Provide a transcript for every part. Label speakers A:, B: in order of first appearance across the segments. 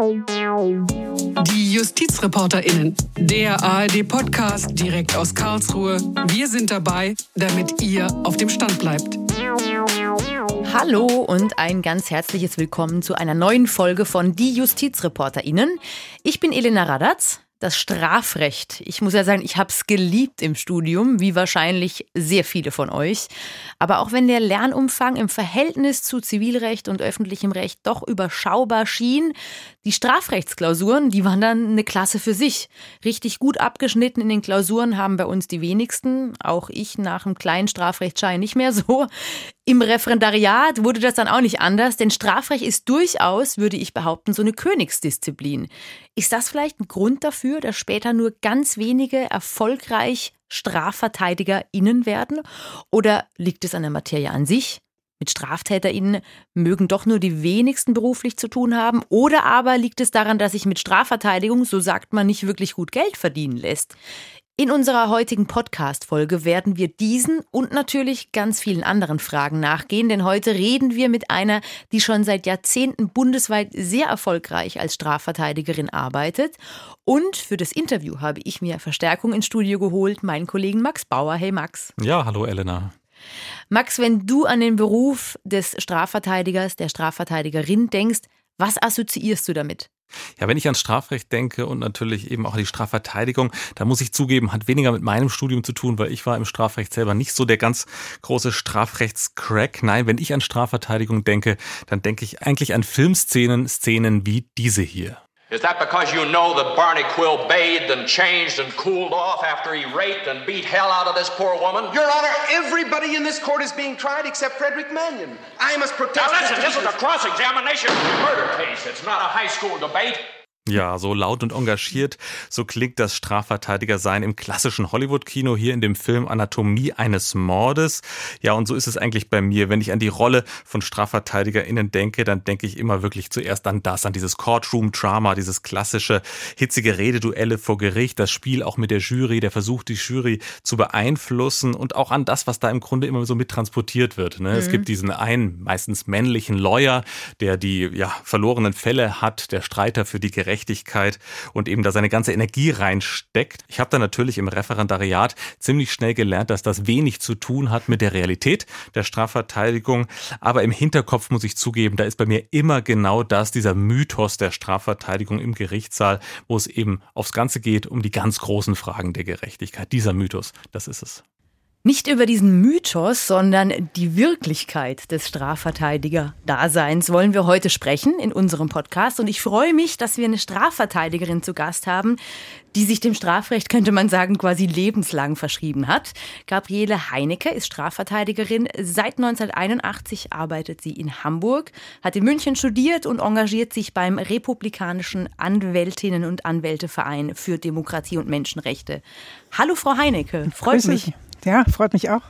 A: Die JustizreporterInnen, der ARD-Podcast direkt aus Karlsruhe. Wir sind dabei, damit ihr auf dem Stand bleibt.
B: Hallo und ein ganz herzliches Willkommen zu einer neuen Folge von Die JustizreporterInnen. Ich bin Elena Radatz das Strafrecht. Ich muss ja sagen, ich habe es geliebt im Studium, wie wahrscheinlich sehr viele von euch. Aber auch wenn der Lernumfang im Verhältnis zu Zivilrecht und öffentlichem Recht doch überschaubar schien, die Strafrechtsklausuren, die waren dann eine Klasse für sich. Richtig gut abgeschnitten in den Klausuren haben bei uns die wenigsten. Auch ich nach einem kleinen Strafrechtsschein nicht mehr so. Im Referendariat wurde das dann auch nicht anders, denn Strafrecht ist durchaus, würde ich behaupten, so eine Königsdisziplin. Ist das vielleicht ein Grund dafür, dass später nur ganz wenige erfolgreich StrafverteidigerInnen werden? Oder liegt es an der Materie an sich? Mit StraftäterInnen mögen doch nur die wenigsten beruflich zu tun haben? Oder aber liegt es daran, dass sich mit Strafverteidigung, so sagt man, nicht wirklich gut Geld verdienen lässt? In unserer heutigen Podcast-Folge werden wir diesen und natürlich ganz vielen anderen Fragen nachgehen, denn heute reden wir mit einer, die schon seit Jahrzehnten bundesweit sehr erfolgreich als Strafverteidigerin arbeitet. Und für das Interview habe ich mir Verstärkung ins Studio geholt, meinen Kollegen Max Bauer. Hey Max.
C: Ja, hallo Elena.
B: Max, wenn du an den Beruf des Strafverteidigers, der Strafverteidigerin denkst, was assoziierst du damit?
C: Ja, wenn ich ans Strafrecht denke und natürlich eben auch an die Strafverteidigung, da muss ich zugeben, hat weniger mit meinem Studium zu tun, weil ich war im Strafrecht selber nicht so der ganz große Strafrechtscrack. Nein, wenn ich an Strafverteidigung denke, dann denke ich eigentlich an Filmszenen, Szenen wie diese hier. Is that because you know that Barney Quill bathed and changed and cooled off after he raped and beat hell out of this poor woman?
D: Your Honor, everybody in this court is being tried except Frederick Mannion. I must protest.
E: Now listen, this is a cross-examination murder case. It's not a high school debate.
C: Ja, so laut und engagiert, so klingt das Strafverteidiger-Sein im klassischen Hollywood-Kino hier in dem Film Anatomie eines Mordes. Ja, und so ist es eigentlich bei mir. Wenn ich an die Rolle von StrafverteidigerInnen denke, dann denke ich immer wirklich zuerst an das, an dieses Courtroom-Drama, dieses klassische hitzige Rededuelle vor Gericht, das Spiel auch mit der Jury, der Versuch, die Jury zu beeinflussen und auch an das, was da im Grunde immer so mittransportiert wird. Ne? Mhm. Es gibt diesen einen, meistens männlichen Lawyer, der die ja, verlorenen Fälle hat, der Streiter für die Gerechtigkeit Gerechtigkeit und eben da seine ganze Energie reinsteckt. Ich habe da natürlich im Referendariat ziemlich schnell gelernt, dass das wenig zu tun hat mit der Realität der Strafverteidigung. Aber im Hinterkopf muss ich zugeben, da ist bei mir immer genau das, dieser Mythos der Strafverteidigung im Gerichtssaal, wo es eben aufs Ganze geht, um die ganz großen Fragen der Gerechtigkeit. Dieser Mythos, das ist es.
B: Nicht über diesen Mythos, sondern die Wirklichkeit des Strafverteidiger-Daseins wollen wir heute sprechen in unserem Podcast. Und ich freue mich, dass wir eine Strafverteidigerin zu Gast haben, die sich dem Strafrecht, könnte man sagen, quasi lebenslang verschrieben hat. Gabriele Heinecke ist Strafverteidigerin. Seit 1981 arbeitet sie in Hamburg, hat in München studiert und engagiert sich beim Republikanischen Anwältinnen und Anwälteverein für Demokratie und Menschenrechte. Hallo, Frau Heinecke. Freut mich.
F: Ja, freut mich auch.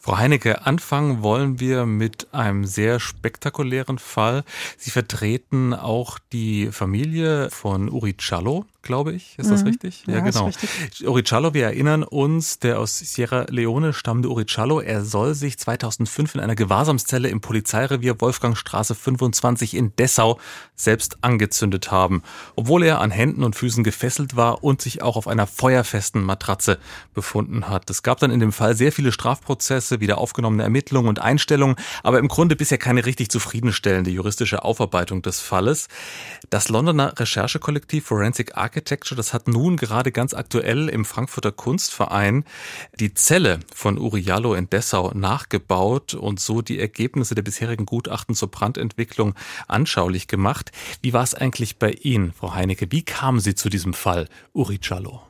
C: Frau Heinecke, anfangen wollen wir mit einem sehr spektakulären Fall. Sie vertreten auch die Familie von Uri Cialo glaube ich. Ist das mhm. richtig?
F: Ja, ja genau. Richtig.
C: Urichallo, wir erinnern uns, der aus Sierra Leone stammende Urichallo, er soll sich 2005 in einer Gewahrsamszelle im Polizeirevier Wolfgangstraße 25 in Dessau selbst angezündet haben, obwohl er an Händen und Füßen gefesselt war und sich auch auf einer feuerfesten Matratze befunden hat. Es gab dann in dem Fall sehr viele Strafprozesse, wieder aufgenommene Ermittlungen und Einstellungen, aber im Grunde bisher keine richtig zufriedenstellende juristische Aufarbeitung des Falles. Das Londoner Recherchekollektiv Forensic Archive Architecture, das hat nun gerade ganz aktuell im Frankfurter Kunstverein die Zelle von Uriallo in Dessau nachgebaut und so die Ergebnisse der bisherigen Gutachten zur Brandentwicklung anschaulich gemacht. Wie war es eigentlich bei Ihnen, Frau Heinecke? Wie kamen Sie zu diesem Fall Uriallo?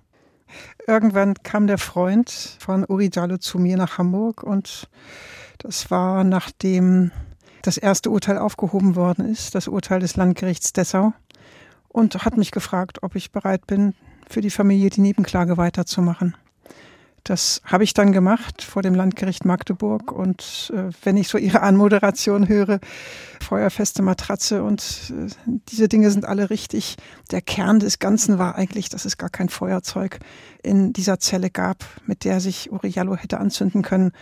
F: Irgendwann kam der Freund von Uriallo zu mir nach Hamburg und das war nachdem das erste Urteil aufgehoben worden ist, das Urteil des Landgerichts Dessau und hat mich gefragt, ob ich bereit bin, für die Familie die Nebenklage weiterzumachen. Das habe ich dann gemacht vor dem Landgericht Magdeburg. Und äh, wenn ich so Ihre Anmoderation höre, feuerfeste Matratze und äh, diese Dinge sind alle richtig. Der Kern des Ganzen war eigentlich, dass es gar kein Feuerzeug in dieser Zelle gab, mit der sich Uriallo hätte anzünden können.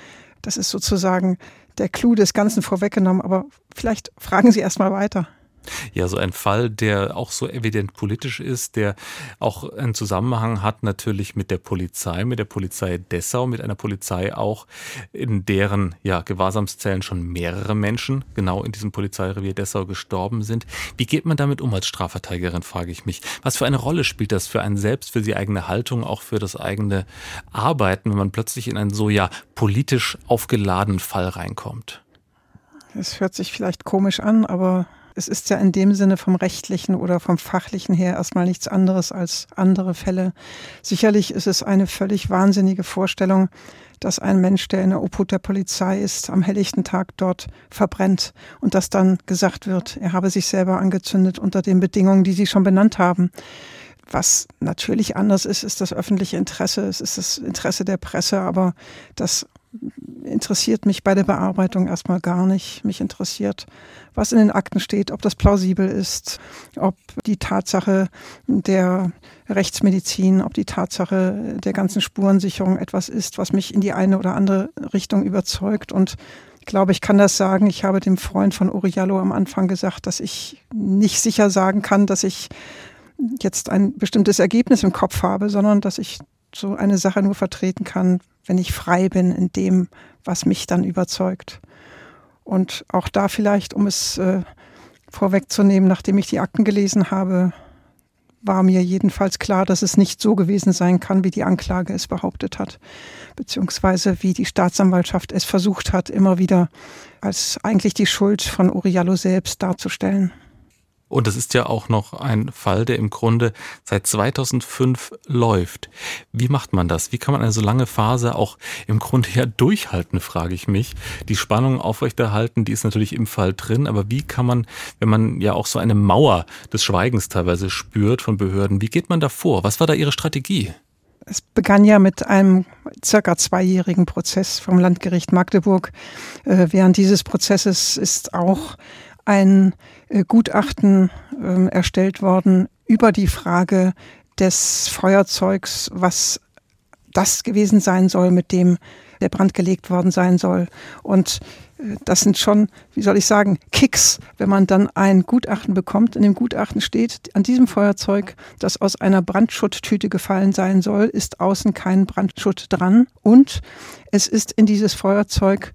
F: Das ist sozusagen der Clou des Ganzen vorweggenommen. Aber vielleicht fragen Sie erst mal weiter.
C: Ja, so ein Fall, der auch so evident politisch ist, der auch einen Zusammenhang hat natürlich mit der Polizei, mit der Polizei Dessau, mit einer Polizei auch, in deren ja, Gewahrsamszellen schon mehrere Menschen genau in diesem Polizeirevier Dessau gestorben sind. Wie geht man damit um als Strafverteidigerin, frage ich mich. Was für eine Rolle spielt das für einen selbst, für die eigene Haltung, auch für das eigene Arbeiten, wenn man plötzlich in einen so ja politisch aufgeladenen Fall reinkommt?
F: Es hört sich vielleicht komisch an, aber es ist ja in dem Sinne vom rechtlichen oder vom fachlichen her erstmal nichts anderes als andere Fälle. Sicherlich ist es eine völlig wahnsinnige Vorstellung, dass ein Mensch, der in der Obhut der Polizei ist, am helllichten Tag dort verbrennt und dass dann gesagt wird, er habe sich selber angezündet unter den Bedingungen, die Sie schon benannt haben. Was natürlich anders ist, ist das öffentliche Interesse, es ist das Interesse der Presse, aber das interessiert mich bei der Bearbeitung erstmal gar nicht. Mich interessiert, was in den Akten steht, ob das plausibel ist, ob die Tatsache der Rechtsmedizin, ob die Tatsache der ganzen Spurensicherung etwas ist, was mich in die eine oder andere Richtung überzeugt. Und ich glaube, ich kann das sagen. Ich habe dem Freund von Uriallo am Anfang gesagt, dass ich nicht sicher sagen kann, dass ich jetzt ein bestimmtes Ergebnis im Kopf habe, sondern dass ich so eine Sache nur vertreten kann, wenn ich frei bin in dem, was mich dann überzeugt. Und auch da vielleicht, um es äh, vorwegzunehmen, nachdem ich die Akten gelesen habe, war mir jedenfalls klar, dass es nicht so gewesen sein kann, wie die Anklage es behauptet hat, beziehungsweise wie die Staatsanwaltschaft es versucht hat, immer wieder als eigentlich die Schuld von Uriallo selbst darzustellen.
C: Und es ist ja auch noch ein Fall, der im Grunde seit 2005 läuft. Wie macht man das? Wie kann man eine so lange Phase auch im Grunde ja durchhalten, frage ich mich. Die Spannung aufrechterhalten, die ist natürlich im Fall drin, aber wie kann man, wenn man ja auch so eine Mauer des Schweigens teilweise spürt von Behörden, wie geht man da vor? Was war da Ihre Strategie?
F: Es begann ja mit einem circa zweijährigen Prozess vom Landgericht Magdeburg. Äh, während dieses Prozesses ist auch ein äh, Gutachten äh, erstellt worden über die Frage des Feuerzeugs, was das gewesen sein soll, mit dem der Brand gelegt worden sein soll. Und äh, das sind schon, wie soll ich sagen, Kicks, wenn man dann ein Gutachten bekommt. In dem Gutachten steht, an diesem Feuerzeug, das aus einer Brandschutttüte gefallen sein soll, ist außen kein Brandschutt dran. Und es ist in dieses Feuerzeug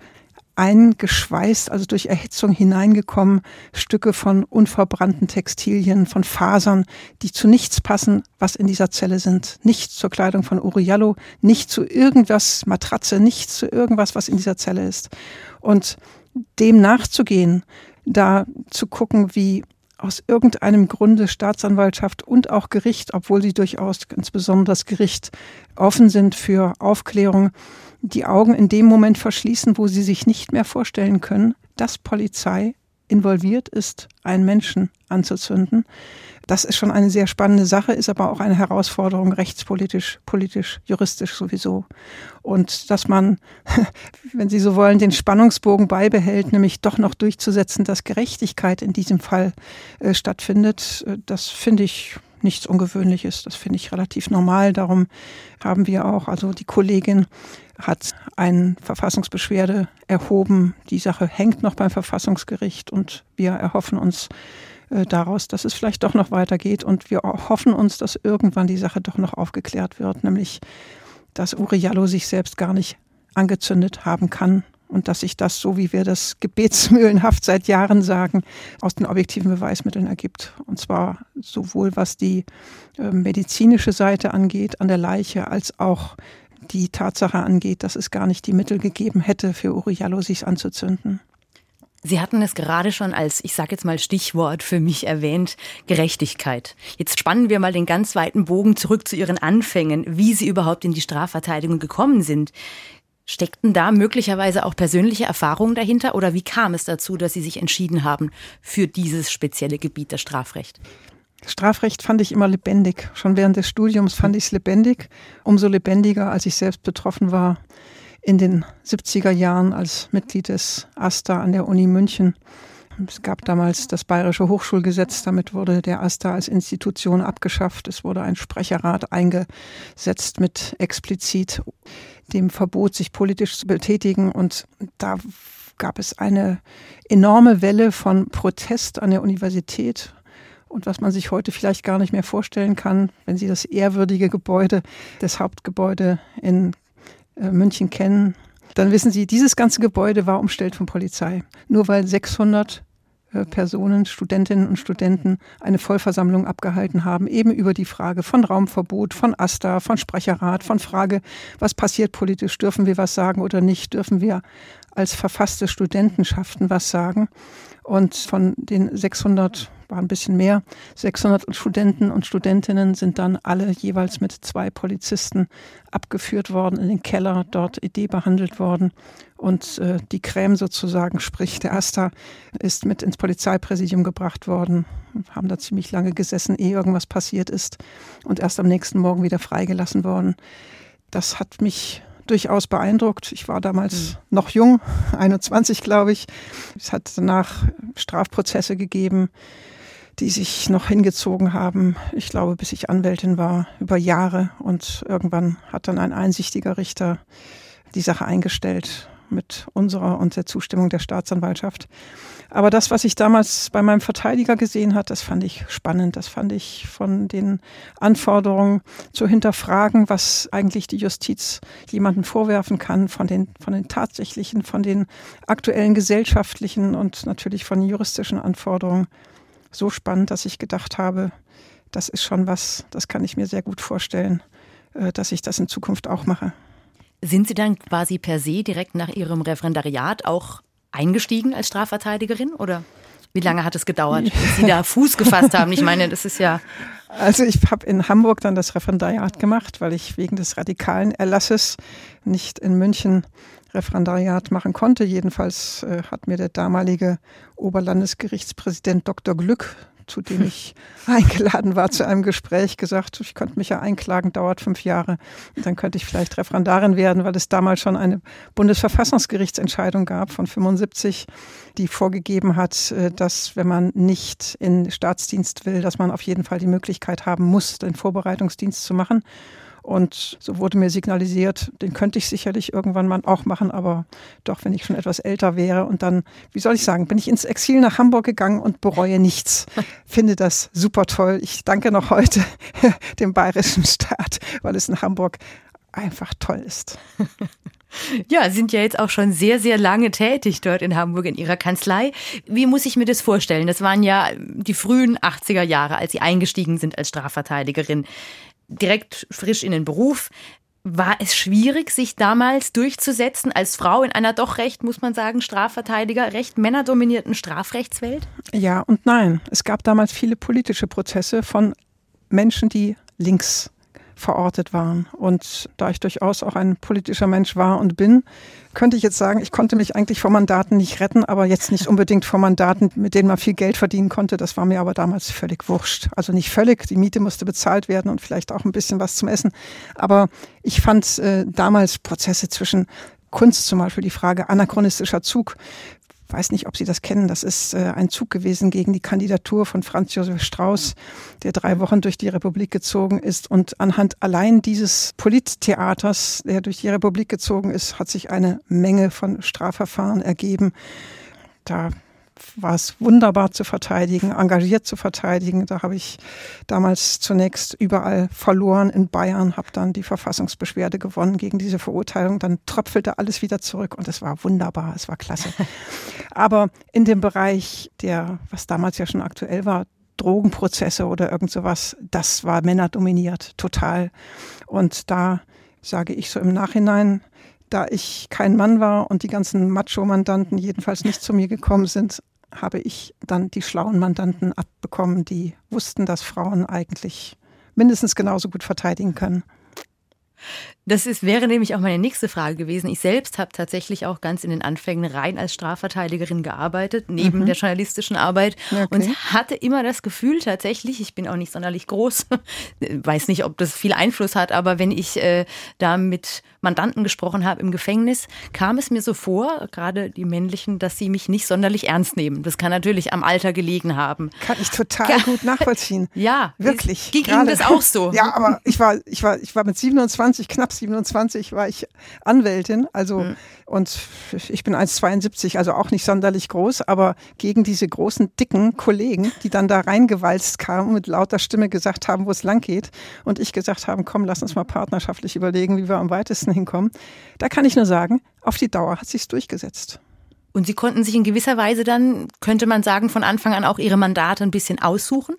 F: eingeschweißt, also durch Erhitzung hineingekommen, Stücke von unverbrannten Textilien, von Fasern, die zu nichts passen, was in dieser Zelle sind. Nicht zur Kleidung von Uriallo, nicht zu irgendwas, Matratze, nicht zu irgendwas, was in dieser Zelle ist. Und dem nachzugehen, da zu gucken, wie aus irgendeinem Grunde Staatsanwaltschaft und auch Gericht, obwohl sie durchaus insbesondere das Gericht offen sind für Aufklärung, die Augen in dem Moment verschließen, wo sie sich nicht mehr vorstellen können, dass Polizei involviert ist, einen Menschen anzuzünden. Das ist schon eine sehr spannende Sache, ist aber auch eine Herausforderung rechtspolitisch, politisch, juristisch sowieso. Und dass man, wenn Sie so wollen, den Spannungsbogen beibehält, nämlich doch noch durchzusetzen, dass Gerechtigkeit in diesem Fall äh, stattfindet, äh, das finde ich nichts Ungewöhnliches. Das finde ich relativ normal. Darum haben wir auch, also die Kollegin hat eine Verfassungsbeschwerde erhoben. Die Sache hängt noch beim Verfassungsgericht und wir erhoffen uns äh, daraus, dass es vielleicht doch noch weitergeht und wir hoffen uns, dass irgendwann die Sache doch noch aufgeklärt wird, nämlich dass Uriallo sich selbst gar nicht angezündet haben kann und dass sich das, so wie wir das gebetsmühlenhaft seit Jahren sagen, aus den objektiven Beweismitteln ergibt. Und zwar sowohl was die äh, medizinische Seite angeht an der Leiche, als auch die Tatsache angeht, dass es gar nicht die Mittel gegeben hätte, für Uriallo sich anzuzünden.
B: Sie hatten es gerade schon als, ich sage jetzt mal Stichwort für mich erwähnt, Gerechtigkeit. Jetzt spannen wir mal den ganz weiten Bogen zurück zu Ihren Anfängen, wie Sie überhaupt in die Strafverteidigung gekommen sind. Steckten da möglicherweise auch persönliche Erfahrungen dahinter oder wie kam es dazu, dass Sie sich entschieden haben für dieses spezielle Gebiet der Strafrecht?
F: Strafrecht fand ich immer lebendig. Schon während des Studiums fand ich es lebendig. Umso lebendiger, als ich selbst betroffen war in den 70er Jahren als Mitglied des AStA an der Uni München. Es gab damals das Bayerische Hochschulgesetz, damit wurde der AStA als Institution abgeschafft. Es wurde ein Sprecherrat eingesetzt mit explizit dem Verbot, sich politisch zu betätigen. Und da gab es eine enorme Welle von Protest an der Universität. Und was man sich heute vielleicht gar nicht mehr vorstellen kann, wenn Sie das ehrwürdige Gebäude, das Hauptgebäude in äh, München kennen, dann wissen Sie, dieses ganze Gebäude war umstellt von Polizei. Nur weil 600 äh, Personen, Studentinnen und Studenten eine Vollversammlung abgehalten haben, eben über die Frage von Raumverbot, von AStA, von Sprecherrat, von Frage, was passiert politisch, dürfen wir was sagen oder nicht, dürfen wir als verfasste Studentenschaften was sagen. Und von den 600 war ein bisschen mehr. 600 Studenten und Studentinnen sind dann alle jeweils mit zwei Polizisten abgeführt worden in den Keller, dort Idee behandelt worden. Und äh, die Creme sozusagen, sprich der Asta, ist mit ins Polizeipräsidium gebracht worden. Haben da ziemlich lange gesessen, ehe irgendwas passiert ist. Und erst am nächsten Morgen wieder freigelassen worden. Das hat mich durchaus beeindruckt. Ich war damals mhm. noch jung, 21 glaube ich. Es hat danach Strafprozesse gegeben die sich noch hingezogen haben, ich glaube, bis ich Anwältin war, über Jahre. Und irgendwann hat dann ein einsichtiger Richter die Sache eingestellt mit unserer und der Zustimmung der Staatsanwaltschaft. Aber das, was ich damals bei meinem Verteidiger gesehen hat, das fand ich spannend. Das fand ich von den Anforderungen zu hinterfragen, was eigentlich die Justiz jemandem vorwerfen kann, von den, von den tatsächlichen, von den aktuellen gesellschaftlichen und natürlich von juristischen Anforderungen so spannend, dass ich gedacht habe, das ist schon was, das kann ich mir sehr gut vorstellen, äh, dass ich das in Zukunft auch mache.
B: Sind Sie dann quasi per se direkt nach Ihrem Referendariat auch eingestiegen als Strafverteidigerin oder wie lange hat es gedauert, bis Sie da Fuß gefasst haben? Ich meine, das ist ja.
F: Also ich habe in Hamburg dann das Referendariat gemacht, weil ich wegen des radikalen Erlasses nicht in München Referendariat machen konnte. Jedenfalls äh, hat mir der damalige Oberlandesgerichtspräsident Dr. Glück, zu dem ich eingeladen war zu einem Gespräch, gesagt, ich könnte mich ja einklagen, dauert fünf Jahre. Dann könnte ich vielleicht Referendarin werden, weil es damals schon eine Bundesverfassungsgerichtsentscheidung gab von 75, die vorgegeben hat, äh, dass wenn man nicht in Staatsdienst will, dass man auf jeden Fall die Möglichkeit haben muss, den Vorbereitungsdienst zu machen. Und so wurde mir signalisiert, den könnte ich sicherlich irgendwann mal auch machen, aber doch, wenn ich schon etwas älter wäre. Und dann, wie soll ich sagen, bin ich ins Exil nach Hamburg gegangen und bereue nichts. Finde das super toll. Ich danke noch heute dem bayerischen Staat, weil es in Hamburg einfach toll ist.
B: Ja, sind ja jetzt auch schon sehr, sehr lange tätig dort in Hamburg in Ihrer Kanzlei. Wie muss ich mir das vorstellen? Das waren ja die frühen 80er Jahre, als Sie eingestiegen sind als Strafverteidigerin direkt frisch in den Beruf. War es schwierig, sich damals durchzusetzen als Frau in einer doch recht, muss man sagen, Strafverteidiger, recht männerdominierten Strafrechtswelt?
F: Ja und nein. Es gab damals viele politische Prozesse von Menschen, die links verortet waren. Und da ich durchaus auch ein politischer Mensch war und bin, könnte ich jetzt sagen, ich konnte mich eigentlich vor Mandaten nicht retten, aber jetzt nicht unbedingt vor Mandaten, mit denen man viel Geld verdienen konnte. Das war mir aber damals völlig wurscht. Also nicht völlig, die Miete musste bezahlt werden und vielleicht auch ein bisschen was zum Essen. Aber ich fand äh, damals Prozesse zwischen Kunst zum Beispiel, die Frage anachronistischer Zug weiß nicht, ob Sie das kennen. Das ist äh, ein Zug gewesen gegen die Kandidatur von Franz Josef Strauß, der drei Wochen durch die Republik gezogen ist. Und anhand allein dieses Polittheaters, der durch die Republik gezogen ist, hat sich eine Menge von Strafverfahren ergeben. Da war es wunderbar zu verteidigen, engagiert zu verteidigen. Da habe ich damals zunächst überall verloren in Bayern, habe dann die Verfassungsbeschwerde gewonnen gegen diese Verurteilung. Dann tröpfelte alles wieder zurück und es war wunderbar, es war klasse. Aber in dem Bereich der, was damals ja schon aktuell war, Drogenprozesse oder irgend sowas, das war männerdominiert, total. Und da sage ich so im Nachhinein, da ich kein Mann war und die ganzen Macho-Mandanten jedenfalls nicht zu mir gekommen sind, habe ich dann die schlauen Mandanten abbekommen, die wussten, dass Frauen eigentlich mindestens genauso gut verteidigen können.
B: Das ist, wäre nämlich auch meine nächste Frage gewesen. Ich selbst habe tatsächlich auch ganz in den Anfängen rein als Strafverteidigerin gearbeitet, neben mhm. der journalistischen Arbeit okay. und hatte immer das Gefühl tatsächlich, ich bin auch nicht sonderlich groß, weiß nicht, ob das viel Einfluss hat, aber wenn ich äh, da mit Mandanten gesprochen habe im Gefängnis, kam es mir so vor, gerade die männlichen, dass sie mich nicht sonderlich ernst nehmen. Das kann natürlich am Alter gelegen haben.
F: Kann ich total ja. gut nachvollziehen.
B: Ja,
F: wirklich.
B: Ging Ihnen das auch so?
F: Ja, aber ich war, ich war, ich war mit 27 knapp 27 war ich Anwältin, also mhm. und ich bin 1,72, also auch nicht sonderlich groß, aber gegen diese großen, dicken Kollegen, die dann da reingewalzt kamen und mit lauter Stimme gesagt haben, wo es lang geht und ich gesagt haben, komm, lass uns mal partnerschaftlich überlegen, wie wir am weitesten hinkommen. Da kann ich nur sagen, auf die Dauer hat sich's durchgesetzt.
B: Und Sie konnten sich in gewisser Weise dann, könnte man sagen, von Anfang an auch Ihre Mandate ein bisschen aussuchen?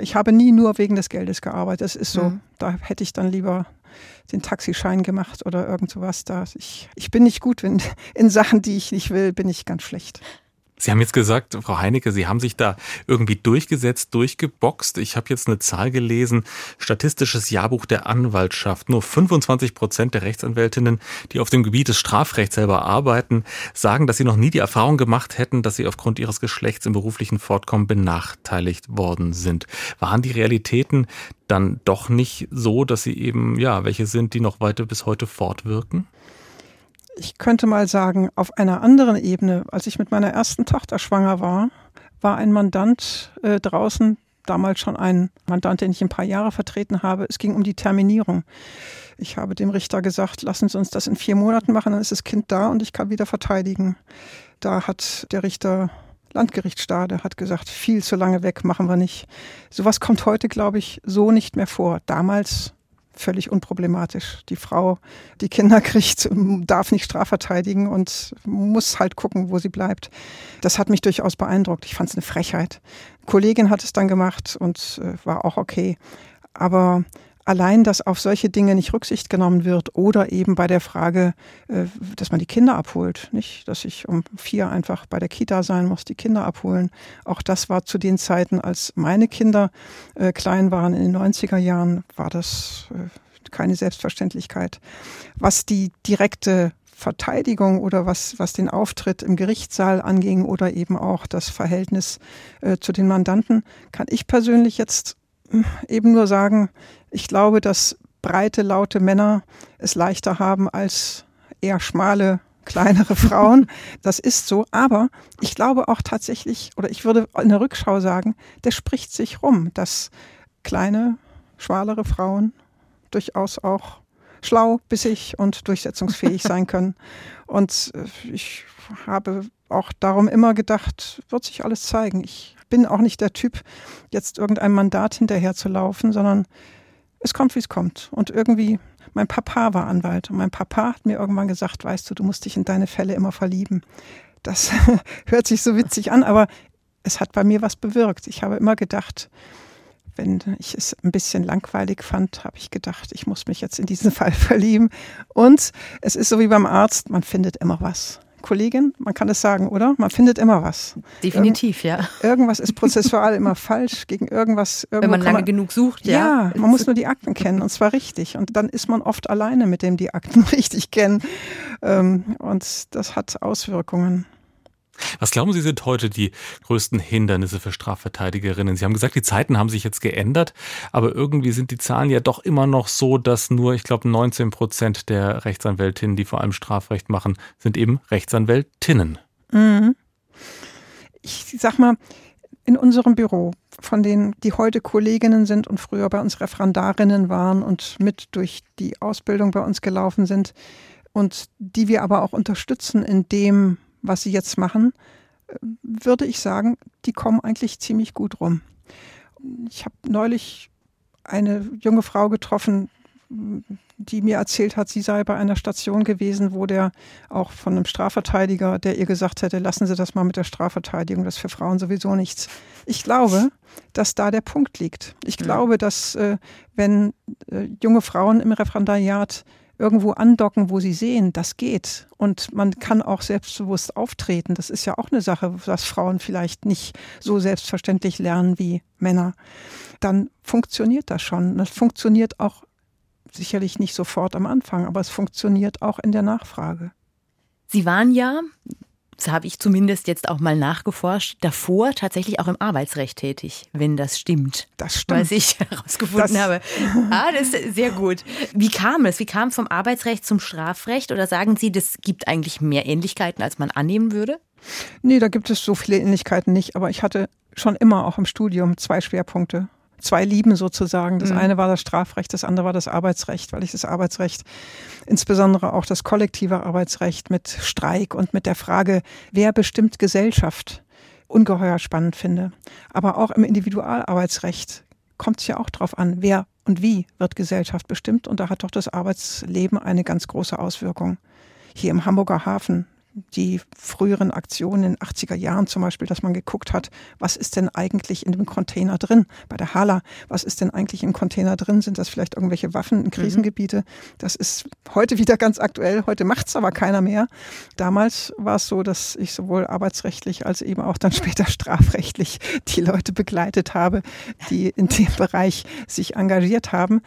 F: Ich habe nie nur wegen des Geldes gearbeitet. Das ist so. Mhm. Da hätte ich dann lieber den Taxischein gemacht oder irgend sowas. Da ich, ich bin nicht gut in, in Sachen, die ich nicht will, bin ich ganz schlecht.
C: Sie haben jetzt gesagt, Frau Heinecke, Sie haben sich da irgendwie durchgesetzt, durchgeboxt. Ich habe jetzt eine Zahl gelesen, statistisches Jahrbuch der Anwaltschaft. Nur 25 Prozent der Rechtsanwältinnen, die auf dem Gebiet des Strafrechts selber arbeiten, sagen, dass sie noch nie die Erfahrung gemacht hätten, dass sie aufgrund ihres Geschlechts im beruflichen Fortkommen benachteiligt worden sind. Waren die Realitäten dann doch nicht so, dass sie eben, ja, welche sind, die noch weiter bis heute fortwirken?
F: Ich könnte mal sagen, auf einer anderen Ebene, als ich mit meiner ersten Tochter schwanger war, war ein Mandant äh, draußen, damals schon ein Mandant, den ich ein paar Jahre vertreten habe. Es ging um die Terminierung. Ich habe dem Richter gesagt, lassen Sie uns das in vier Monaten machen, dann ist das Kind da und ich kann wieder verteidigen. Da hat der Richter Landgericht Stade hat gesagt, viel zu lange weg, machen wir nicht. Sowas kommt heute, glaube ich, so nicht mehr vor. Damals völlig unproblematisch. Die Frau, die Kinder kriegt, darf nicht strafverteidigen und muss halt gucken, wo sie bleibt. Das hat mich durchaus beeindruckt. Ich fand es eine Frechheit. Eine Kollegin hat es dann gemacht und äh, war auch okay. Aber allein, dass auf solche Dinge nicht Rücksicht genommen wird oder eben bei der Frage, äh, dass man die Kinder abholt, nicht, dass ich um vier einfach bei der Kita sein muss, die Kinder abholen. Auch das war zu den Zeiten, als meine Kinder äh, klein waren in den 90er Jahren, war das äh, keine Selbstverständlichkeit. Was die direkte Verteidigung oder was, was den Auftritt im Gerichtssaal anging oder eben auch das Verhältnis äh, zu den Mandanten, kann ich persönlich jetzt eben nur sagen, ich glaube, dass breite, laute Männer es leichter haben als eher schmale, kleinere Frauen. Das ist so. Aber ich glaube auch tatsächlich, oder ich würde in der Rückschau sagen, der spricht sich rum, dass kleine, schmalere Frauen durchaus auch schlau, bissig und durchsetzungsfähig sein können. Und äh, ich habe auch darum immer gedacht, wird sich alles zeigen. Ich bin auch nicht der Typ, jetzt irgendeinem Mandat hinterher zu laufen, sondern es kommt, wie es kommt. Und irgendwie, mein Papa war Anwalt und mein Papa hat mir irgendwann gesagt, weißt du, du musst dich in deine Fälle immer verlieben. Das hört sich so witzig an, aber es hat bei mir was bewirkt. Ich habe immer gedacht, wenn ich es ein bisschen langweilig fand, habe ich gedacht, ich muss mich jetzt in diesen Fall verlieben. Und es ist so wie beim Arzt, man findet immer was. Kollegin, man kann es sagen, oder? Man findet immer was.
B: Definitiv, Irgend ja.
F: Irgendwas ist prozessual immer falsch, gegen irgendwas.
B: Wenn man lange man, genug sucht,
F: ja. Ja, man muss nur die Akten kennen und zwar richtig. Und dann ist man oft alleine mit dem die Akten richtig kennen. Ähm, und das hat Auswirkungen.
C: Was glauben Sie sind heute die größten Hindernisse für Strafverteidigerinnen? Sie haben gesagt, die Zeiten haben sich jetzt geändert, aber irgendwie sind die Zahlen ja doch immer noch so, dass nur, ich glaube, 19 Prozent der Rechtsanwältinnen, die vor allem Strafrecht machen, sind eben Rechtsanwältinnen. Mhm.
F: Ich sag mal, in unserem Büro, von denen, die heute Kolleginnen sind und früher bei uns Referendarinnen waren und mit durch die Ausbildung bei uns gelaufen sind und die wir aber auch unterstützen in dem, was sie jetzt machen, würde ich sagen, die kommen eigentlich ziemlich gut rum. Ich habe neulich eine junge Frau getroffen, die mir erzählt hat, sie sei bei einer Station gewesen, wo der auch von einem Strafverteidiger, der ihr gesagt hätte, lassen Sie das mal mit der Strafverteidigung, das ist für Frauen sowieso nichts. Ich glaube, dass da der Punkt liegt. Ich glaube, dass äh, wenn äh, junge Frauen im Referendariat irgendwo andocken, wo sie sehen, das geht. Und man kann auch selbstbewusst auftreten. Das ist ja auch eine Sache, was Frauen vielleicht nicht so selbstverständlich lernen wie Männer. Dann funktioniert das schon. Das funktioniert auch sicherlich nicht sofort am Anfang, aber es funktioniert auch in der Nachfrage.
B: Sie waren ja, das habe ich zumindest jetzt auch mal nachgeforscht, davor tatsächlich auch im Arbeitsrecht tätig, wenn das stimmt.
F: Das stimmt.
B: Was ich herausgefunden das habe. Ah, das ist sehr gut. Wie kam es? Wie kam es vom Arbeitsrecht zum Strafrecht? Oder sagen Sie, das gibt eigentlich mehr Ähnlichkeiten, als man annehmen würde?
F: Nee, da gibt es so viele Ähnlichkeiten nicht. Aber ich hatte schon immer auch im Studium zwei Schwerpunkte. Zwei Lieben sozusagen. Das mhm. eine war das Strafrecht, das andere war das Arbeitsrecht, weil ich das Arbeitsrecht, insbesondere auch das kollektive Arbeitsrecht mit Streik und mit der Frage, wer bestimmt Gesellschaft, ungeheuer spannend finde. Aber auch im Individualarbeitsrecht kommt es ja auch darauf an, wer und wie wird Gesellschaft bestimmt. Und da hat doch das Arbeitsleben eine ganz große Auswirkung. Hier im Hamburger Hafen die früheren Aktionen in den 80er Jahren zum Beispiel, dass man geguckt hat, was ist denn eigentlich in dem Container drin? Bei der Hala, was ist denn eigentlich im Container drin? Sind das vielleicht irgendwelche Waffen in mhm. Krisengebiete? Das ist heute wieder ganz aktuell. Heute macht es aber keiner mehr. Damals war es so, dass ich sowohl arbeitsrechtlich als eben auch dann später strafrechtlich die Leute begleitet habe, die in dem Bereich sich engagiert haben.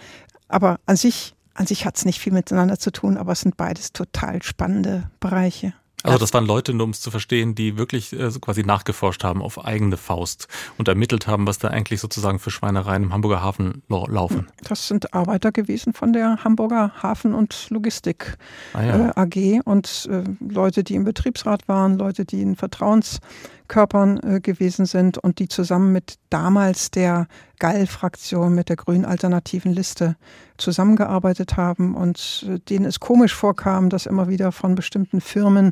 F: Aber an sich an sich hat es nicht viel miteinander zu tun, aber es sind beides total spannende Bereiche.
C: Also das waren Leute, nur um es zu verstehen, die wirklich äh, quasi nachgeforscht haben auf eigene Faust und ermittelt haben, was da eigentlich sozusagen für Schweinereien im Hamburger Hafen laufen.
F: Das sind Arbeiter gewesen von der Hamburger Hafen- und Logistik ah ja. äh, AG und äh, Leute, die im Betriebsrat waren, Leute, die in Vertrauens Körpern äh, gewesen sind und die zusammen mit damals der Gall-Fraktion, mit der grünen alternativen Liste zusammengearbeitet haben und äh, denen es komisch vorkam, dass immer wieder von bestimmten Firmen,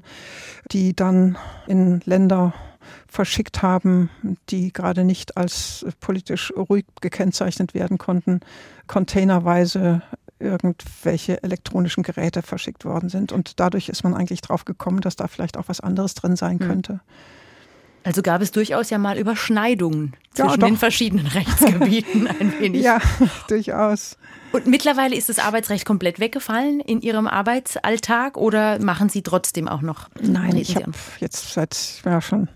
F: die dann in Länder verschickt haben, die gerade nicht als politisch ruhig gekennzeichnet werden konnten, containerweise irgendwelche elektronischen Geräte verschickt worden sind. Und dadurch ist man eigentlich drauf gekommen, dass da vielleicht auch was anderes drin sein hm. könnte. Mhm.
B: Also gab es durchaus ja mal Überschneidungen zwischen ja, den verschiedenen Rechtsgebieten ein wenig.
F: Ja, durchaus.
B: Und mittlerweile ist das Arbeitsrecht komplett weggefallen in Ihrem Arbeitsalltag oder machen Sie trotzdem auch noch?
F: Nein, ich habe jetzt seit ja schon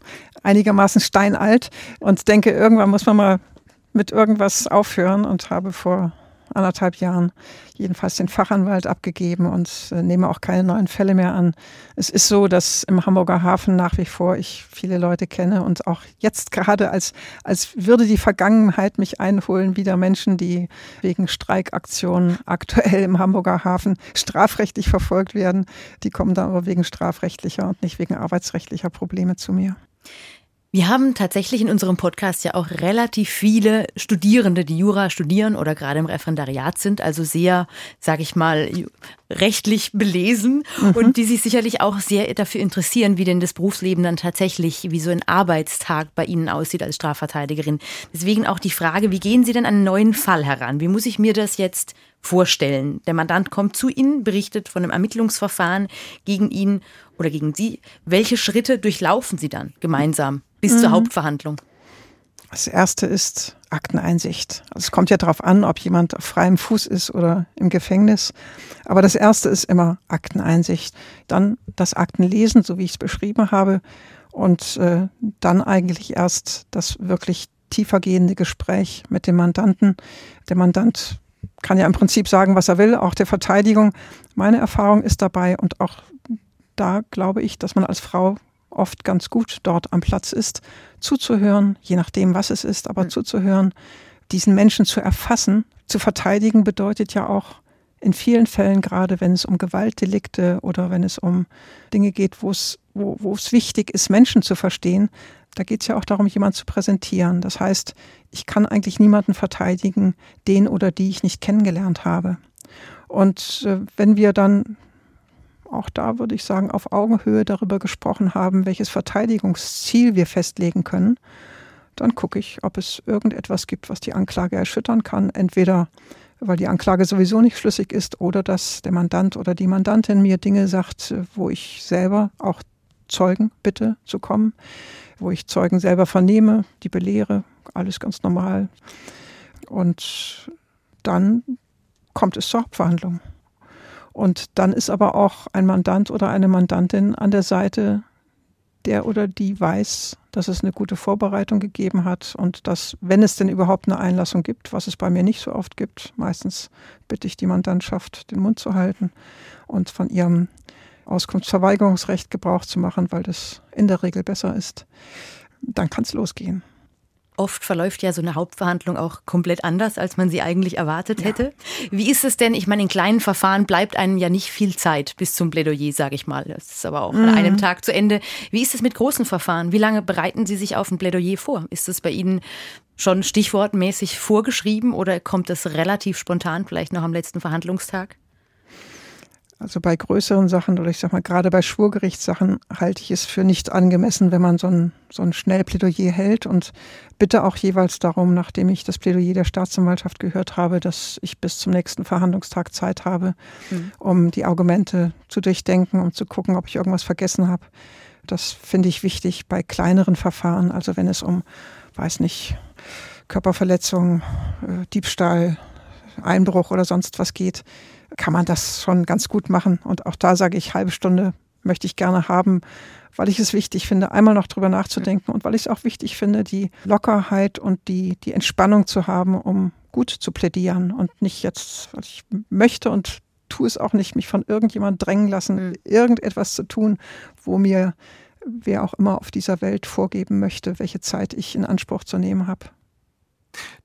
F: einigermaßen steinalt und denke, irgendwann muss man mal mit irgendwas aufhören und habe vor anderthalb Jahren jedenfalls den Fachanwalt abgegeben und äh, nehme auch keine neuen Fälle mehr an. Es ist so, dass im Hamburger Hafen nach wie vor ich viele Leute kenne und auch jetzt gerade als, als würde die Vergangenheit mich einholen, wieder Menschen, die wegen Streikaktionen aktuell im Hamburger Hafen strafrechtlich verfolgt werden. Die kommen dann aber wegen strafrechtlicher und nicht wegen arbeitsrechtlicher Probleme zu mir.
B: Wir haben tatsächlich in unserem Podcast ja auch relativ viele Studierende, die Jura studieren oder gerade im Referendariat sind, also sehr, sage ich mal, rechtlich belesen mhm. und die sich sicherlich auch sehr dafür interessieren, wie denn das Berufsleben dann tatsächlich, wie so ein Arbeitstag bei Ihnen aussieht als Strafverteidigerin. Deswegen auch die Frage, wie gehen Sie denn an einen neuen Fall heran? Wie muss ich mir das jetzt vorstellen? Der Mandant kommt zu Ihnen, berichtet von einem Ermittlungsverfahren gegen ihn oder gegen Sie. Welche Schritte durchlaufen Sie dann gemeinsam? bis mhm. zur Hauptverhandlung?
F: Das erste ist Akteneinsicht. Also es kommt ja darauf an, ob jemand auf freiem Fuß ist oder im Gefängnis. Aber das erste ist immer Akteneinsicht. Dann das Aktenlesen, so wie ich es beschrieben habe. Und äh, dann eigentlich erst das wirklich tiefergehende Gespräch mit dem Mandanten. Der Mandant kann ja im Prinzip sagen, was er will, auch der Verteidigung. Meine Erfahrung ist dabei und auch da glaube ich, dass man als Frau oft ganz gut dort am Platz ist, zuzuhören, je nachdem, was es ist, aber mhm. zuzuhören, diesen Menschen zu erfassen. Zu verteidigen bedeutet ja auch in vielen Fällen, gerade wenn es um Gewaltdelikte oder wenn es um Dinge geht, wo es, wo, wo es wichtig ist, Menschen zu verstehen, da geht es ja auch darum, jemanden zu präsentieren. Das heißt, ich kann eigentlich niemanden verteidigen, den oder die ich nicht kennengelernt habe. Und äh, wenn wir dann auch da würde ich sagen, auf Augenhöhe darüber gesprochen haben, welches Verteidigungsziel wir festlegen können, dann gucke ich, ob es irgendetwas gibt, was die Anklage erschüttern kann. Entweder weil die Anklage sowieso nicht schlüssig ist oder dass der Mandant oder die Mandantin mir Dinge sagt, wo ich selber auch Zeugen bitte zu kommen, wo ich Zeugen selber vernehme, die belehre, alles ganz normal. Und dann kommt es zur Hauptverhandlung. Und dann ist aber auch ein Mandant oder eine Mandantin an der Seite, der oder die weiß, dass es eine gute Vorbereitung gegeben hat und dass, wenn es denn überhaupt eine Einlassung gibt, was es bei mir nicht so oft gibt, meistens bitte ich die Mandantschaft, den Mund zu halten und von ihrem Auskunftsverweigerungsrecht Gebrauch zu machen, weil das in der Regel besser ist, dann kann es losgehen.
B: Oft verläuft ja so eine Hauptverhandlung auch komplett anders, als man sie eigentlich erwartet ja. hätte. Wie ist es denn? Ich meine, in kleinen Verfahren bleibt einem ja nicht viel Zeit bis zum Plädoyer, sage ich mal. Das ist aber auch mhm. an einem Tag zu Ende. Wie ist es mit großen Verfahren? Wie lange bereiten Sie sich auf ein Plädoyer vor? Ist es bei Ihnen schon stichwortmäßig vorgeschrieben oder kommt es relativ spontan, vielleicht noch am letzten Verhandlungstag?
F: Also bei größeren Sachen oder ich sag mal gerade bei Schwurgerichtssachen halte ich es für nicht angemessen, wenn man so ein, so ein Schnellplädoyer hält und bitte auch jeweils darum, nachdem ich das Plädoyer der Staatsanwaltschaft gehört habe, dass ich bis zum nächsten Verhandlungstag Zeit habe, mhm. um die Argumente zu durchdenken, um zu gucken, ob ich irgendwas vergessen habe. Das finde ich wichtig bei kleineren Verfahren, also wenn es um, weiß nicht, Körperverletzung, äh, Diebstahl, Einbruch oder sonst was geht kann man das schon ganz gut machen. Und auch da sage ich, halbe Stunde möchte ich gerne haben, weil ich es wichtig finde, einmal noch drüber nachzudenken und weil ich es auch wichtig finde, die Lockerheit und die, die Entspannung zu haben, um gut zu plädieren und nicht jetzt, was ich möchte und tue es auch nicht, mich von irgendjemand drängen lassen, mhm. irgendetwas zu tun, wo mir wer auch immer auf dieser Welt vorgeben möchte, welche Zeit ich in Anspruch zu nehmen habe.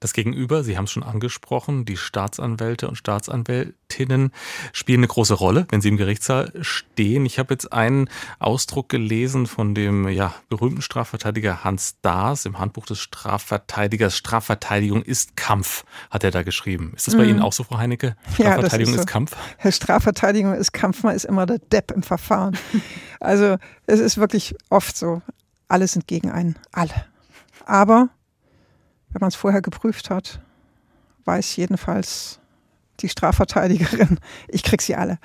C: Das Gegenüber, Sie haben es schon angesprochen, die Staatsanwälte und Staatsanwältinnen spielen eine große Rolle, wenn sie im Gerichtssaal stehen. Ich habe jetzt einen Ausdruck gelesen von dem ja, berühmten Strafverteidiger Hans Daas im Handbuch des Strafverteidigers. Strafverteidigung ist Kampf, hat er da geschrieben. Ist das bei mhm. Ihnen auch so, Frau Heinecke?
F: Strafverteidigung ja, ist, so. ist Kampf? Strafverteidigung ist Kampf, man ist immer der Depp im Verfahren. also es ist wirklich oft so, alle sind gegen einen, alle. Aber wenn man es vorher geprüft hat, weiß jedenfalls die Strafverteidigerin, ich krieg sie alle.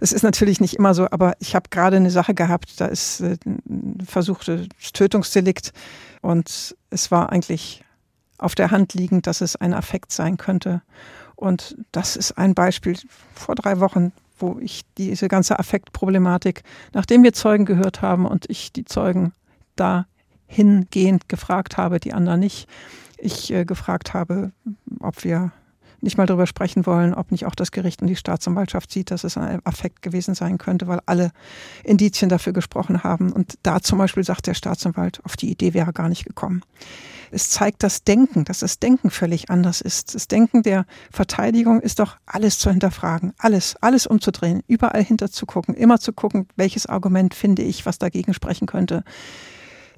F: Es ist natürlich nicht immer so, aber ich habe gerade eine Sache gehabt, da ist äh, ein versuchtes Tötungsdelikt und es war eigentlich auf der Hand liegend, dass es ein Affekt sein könnte. Und das ist ein Beispiel vor drei Wochen, wo ich diese ganze Affektproblematik, nachdem wir Zeugen gehört haben und ich die Zeugen dahingehend gefragt habe, die anderen nicht, ich äh, gefragt habe, ob wir nicht mal darüber sprechen wollen, ob nicht auch das Gericht und die Staatsanwaltschaft sieht, dass es ein Affekt gewesen sein könnte, weil alle Indizien dafür gesprochen haben. Und da zum Beispiel sagt der Staatsanwalt, auf die Idee wäre gar nicht gekommen. Es zeigt das Denken, dass das Denken völlig anders ist. Das Denken der Verteidigung ist doch alles zu hinterfragen, alles, alles umzudrehen, überall hinterzugucken, immer zu gucken, welches Argument finde ich, was dagegen sprechen könnte.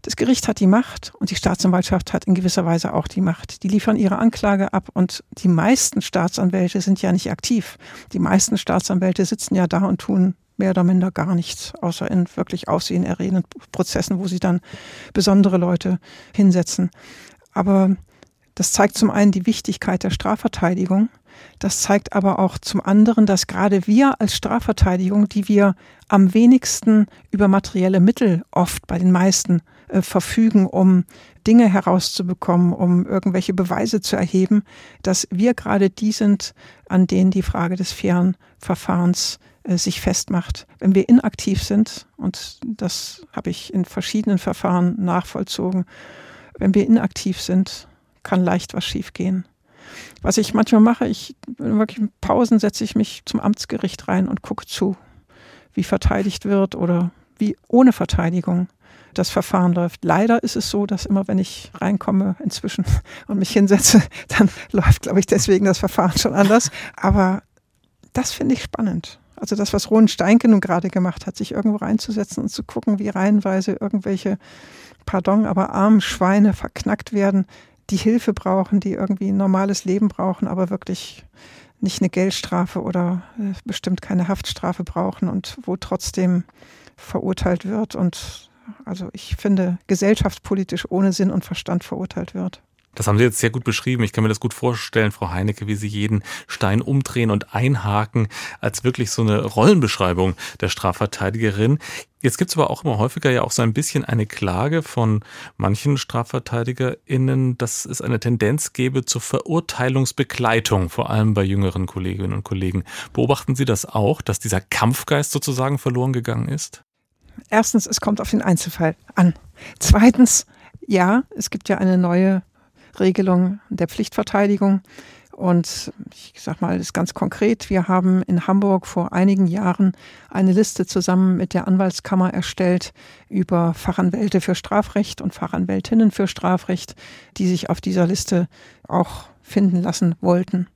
F: Das Gericht hat die Macht und die Staatsanwaltschaft hat in gewisser Weise auch die Macht. Die liefern ihre Anklage ab und die meisten Staatsanwälte sind ja nicht aktiv. Die meisten Staatsanwälte sitzen ja da und tun mehr oder minder gar nichts, außer in wirklich aufsehenerregenden Prozessen, wo sie dann besondere Leute hinsetzen. Aber das zeigt zum einen die Wichtigkeit der Strafverteidigung. Das zeigt aber auch zum anderen, dass gerade wir als Strafverteidigung, die wir am wenigsten über materielle Mittel oft bei den meisten äh, verfügen, um Dinge herauszubekommen, um irgendwelche Beweise zu erheben, dass wir gerade die sind, an denen die Frage des fairen Verfahrens äh, sich festmacht. Wenn wir inaktiv sind, und das habe ich in verschiedenen Verfahren nachvollzogen, wenn wir inaktiv sind, kann leicht was schiefgehen. Was ich manchmal mache, ich wirklich in Pausen setze ich mich zum Amtsgericht rein und gucke zu, wie verteidigt wird oder wie ohne Verteidigung das Verfahren läuft. Leider ist es so, dass immer, wenn ich reinkomme inzwischen und mich hinsetze, dann läuft, glaube ich, deswegen das Verfahren schon anders. Aber das finde ich spannend. Also das, was Ronen Steinke nun gerade gemacht hat, sich irgendwo reinzusetzen und zu gucken, wie reihenweise irgendwelche, pardon, aber armen Schweine verknackt werden, die Hilfe brauchen, die irgendwie ein normales Leben brauchen, aber wirklich nicht eine Geldstrafe oder äh, bestimmt keine Haftstrafe brauchen und wo trotzdem verurteilt wird und also ich finde, gesellschaftspolitisch ohne Sinn und Verstand verurteilt wird.
C: Das haben Sie jetzt sehr gut beschrieben. Ich kann mir das gut vorstellen, Frau Heinecke, wie Sie jeden Stein umdrehen und einhaken, als wirklich so eine Rollenbeschreibung der Strafverteidigerin. Jetzt gibt es aber auch immer häufiger ja auch so ein bisschen eine Klage von manchen StrafverteidigerInnen, dass es eine Tendenz gäbe zur Verurteilungsbegleitung, vor allem bei jüngeren Kolleginnen und Kollegen. Beobachten Sie das auch, dass dieser Kampfgeist sozusagen verloren gegangen ist?
F: Erstens, es kommt auf den Einzelfall an. Zweitens, ja, es gibt ja eine neue Regelung der Pflichtverteidigung. Und ich sage mal, das ist ganz konkret. Wir haben in Hamburg vor einigen Jahren eine Liste zusammen mit der Anwaltskammer erstellt über Fachanwälte für Strafrecht und Fachanwältinnen für Strafrecht, die sich auf dieser Liste auch finden lassen wollten.